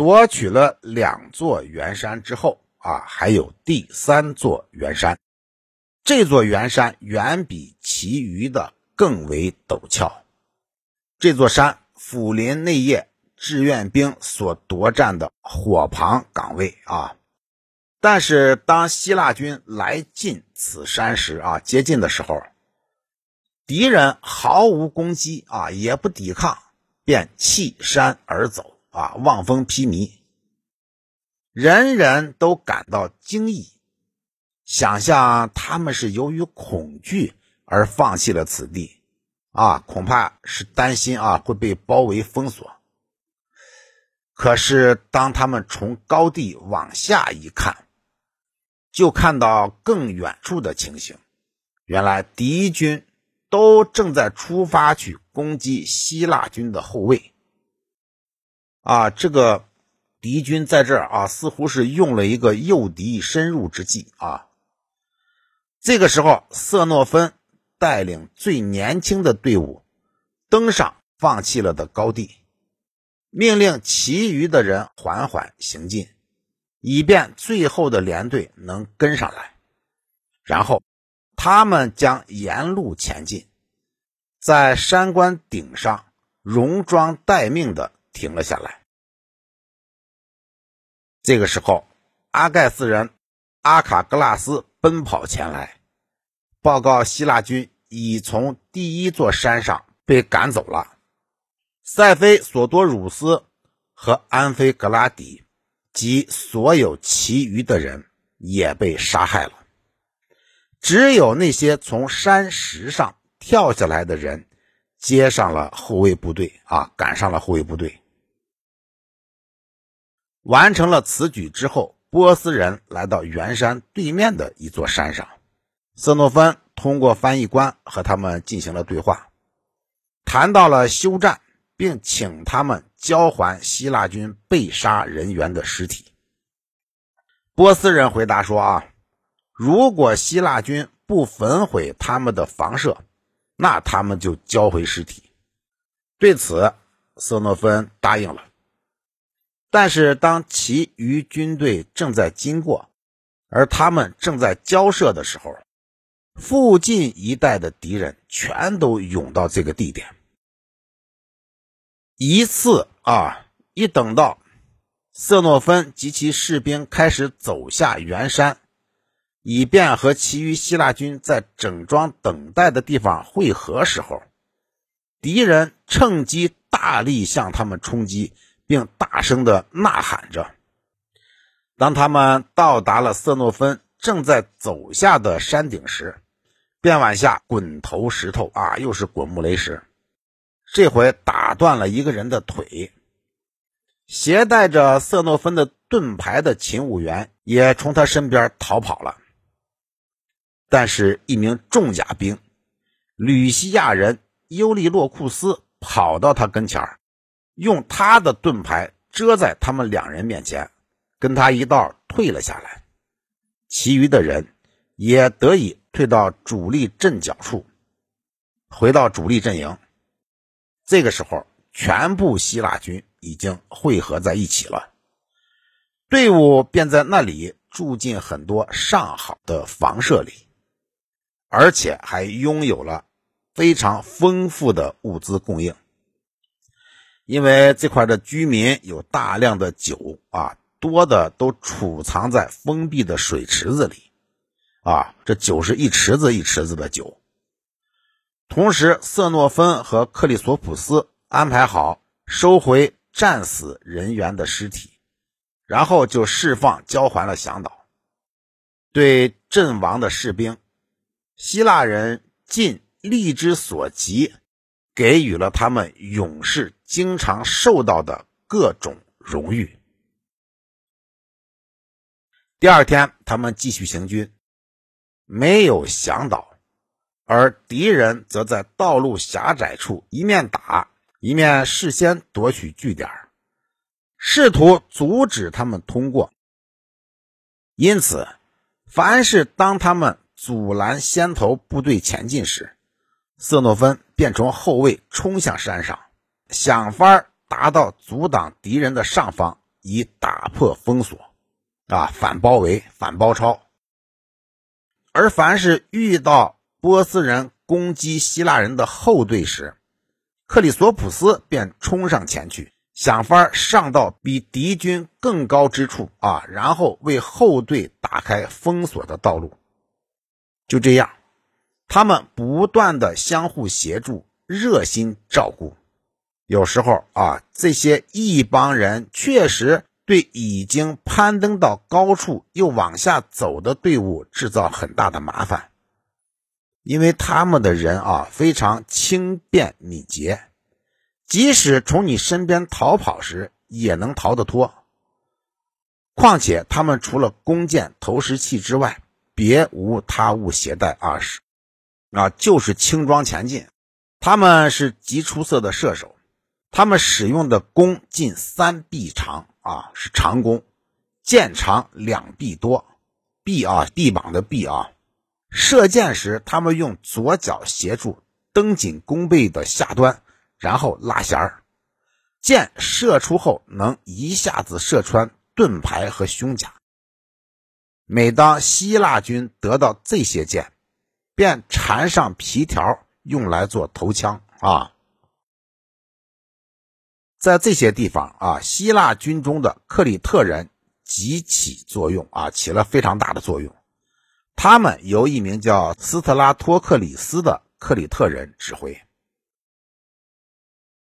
夺取了两座圆山之后啊，还有第三座圆山。这座圆山远比其余的更为陡峭。这座山俯临内业志愿兵所夺占的火旁岗位啊。但是当希腊军来进此山时啊，接近的时候，敌人毫无攻击啊，也不抵抗，便弃山而走啊，望风披靡。人人都感到惊异，想象他们是由于恐惧而放弃了此地啊，恐怕是担心啊会被包围封锁。可是当他们从高地往下一看，就看到更远处的情形，原来敌军都正在出发去攻击希腊军的后卫。啊，这个敌军在这儿啊，似乎是用了一个诱敌深入之计啊。这个时候，瑟诺芬带领最年轻的队伍登上放弃了的高地，命令其余的人缓缓行进。以便最后的连队能跟上来，然后他们将沿路前进，在山关顶上戎装待命的停了下来。这个时候，阿盖斯人阿卡格拉斯奔跑前来，报告希腊军已从第一座山上被赶走了，塞菲索多鲁斯和安菲格拉底。及所有其余的人也被杀害了，只有那些从山石上跳下来的人接上了后卫部队啊，赶上了后卫部队。完成了此举之后，波斯人来到圆山对面的一座山上，瑟诺芬通过翻译官和他们进行了对话，谈到了休战。并请他们交还希腊军被杀人员的尸体。波斯人回答说：“啊，如果希腊军不焚毁他们的房舍，那他们就交回尸体。”对此，瑟诺芬答应了。但是，当其余军队正在经过，而他们正在交涉的时候，附近一带的敌人全都涌到这个地点。一次啊，一等到瑟诺芬及其士兵开始走下圆山，以便和其余希腊军在整装等待的地方汇合时候，敌人趁机大力向他们冲击，并大声的呐喊着。当他们到达了瑟诺芬正在走下的山顶时，便往下滚投石头啊，又是滚木雷石。这回打断了一个人的腿，携带着瑟诺芬的盾牌的勤务员也从他身边逃跑了。但是，一名重甲兵吕西亚人尤利洛库斯跑到他跟前儿用他的盾牌遮在他们两人面前，跟他一道退了下来。其余的人也得以退到主力阵脚处，回到主力阵营。这个时候，全部希腊军已经汇合在一起了，队伍便在那里住进很多上好的房舍里，而且还拥有了非常丰富的物资供应。因为这块的居民有大量的酒啊，多的都储藏在封闭的水池子里，啊，这酒是一池子一池子的酒。同时，瑟诺芬和克里索普斯安排好收回战死人员的尸体，然后就释放交还了向导。对阵亡的士兵，希腊人尽力之所及，给予了他们勇士经常受到的各种荣誉。第二天，他们继续行军，没有向导。而敌人则在道路狭窄处一面打一面事先夺取据点，试图阻止他们通过。因此，凡是当他们阻拦先头部队前进时，瑟诺芬便从后卫冲向山上，想法达到阻挡敌人的上方，以打破封锁，啊，反包围、反包抄。而凡是遇到波斯人攻击希腊人的后队时，克里索普斯便冲上前去，想法上到比敌军更高之处啊，然后为后队打开封锁的道路。就这样，他们不断的相互协助，热心照顾。有时候啊，这些一帮人确实对已经攀登到高处又往下走的队伍制造很大的麻烦，因为他们的人啊非常轻便敏捷。即使从你身边逃跑时，也能逃得脱。况且他们除了弓箭、投石器之外，别无他物携带啊，是啊，就是轻装前进。他们是极出色的射手，他们使用的弓近三臂长啊，是长弓；箭长两臂多，臂啊，臂膀的臂啊。射箭时，他们用左脚协助蹬紧弓背的下端。然后拉弦儿，箭射出后能一下子射穿盾牌和胸甲。每当希腊军得到这些箭，便缠上皮条用来做头枪啊。在这些地方啊，希腊军中的克里特人极起作用啊，起了非常大的作用。他们由一名叫斯特拉托克里斯的克里特人指挥。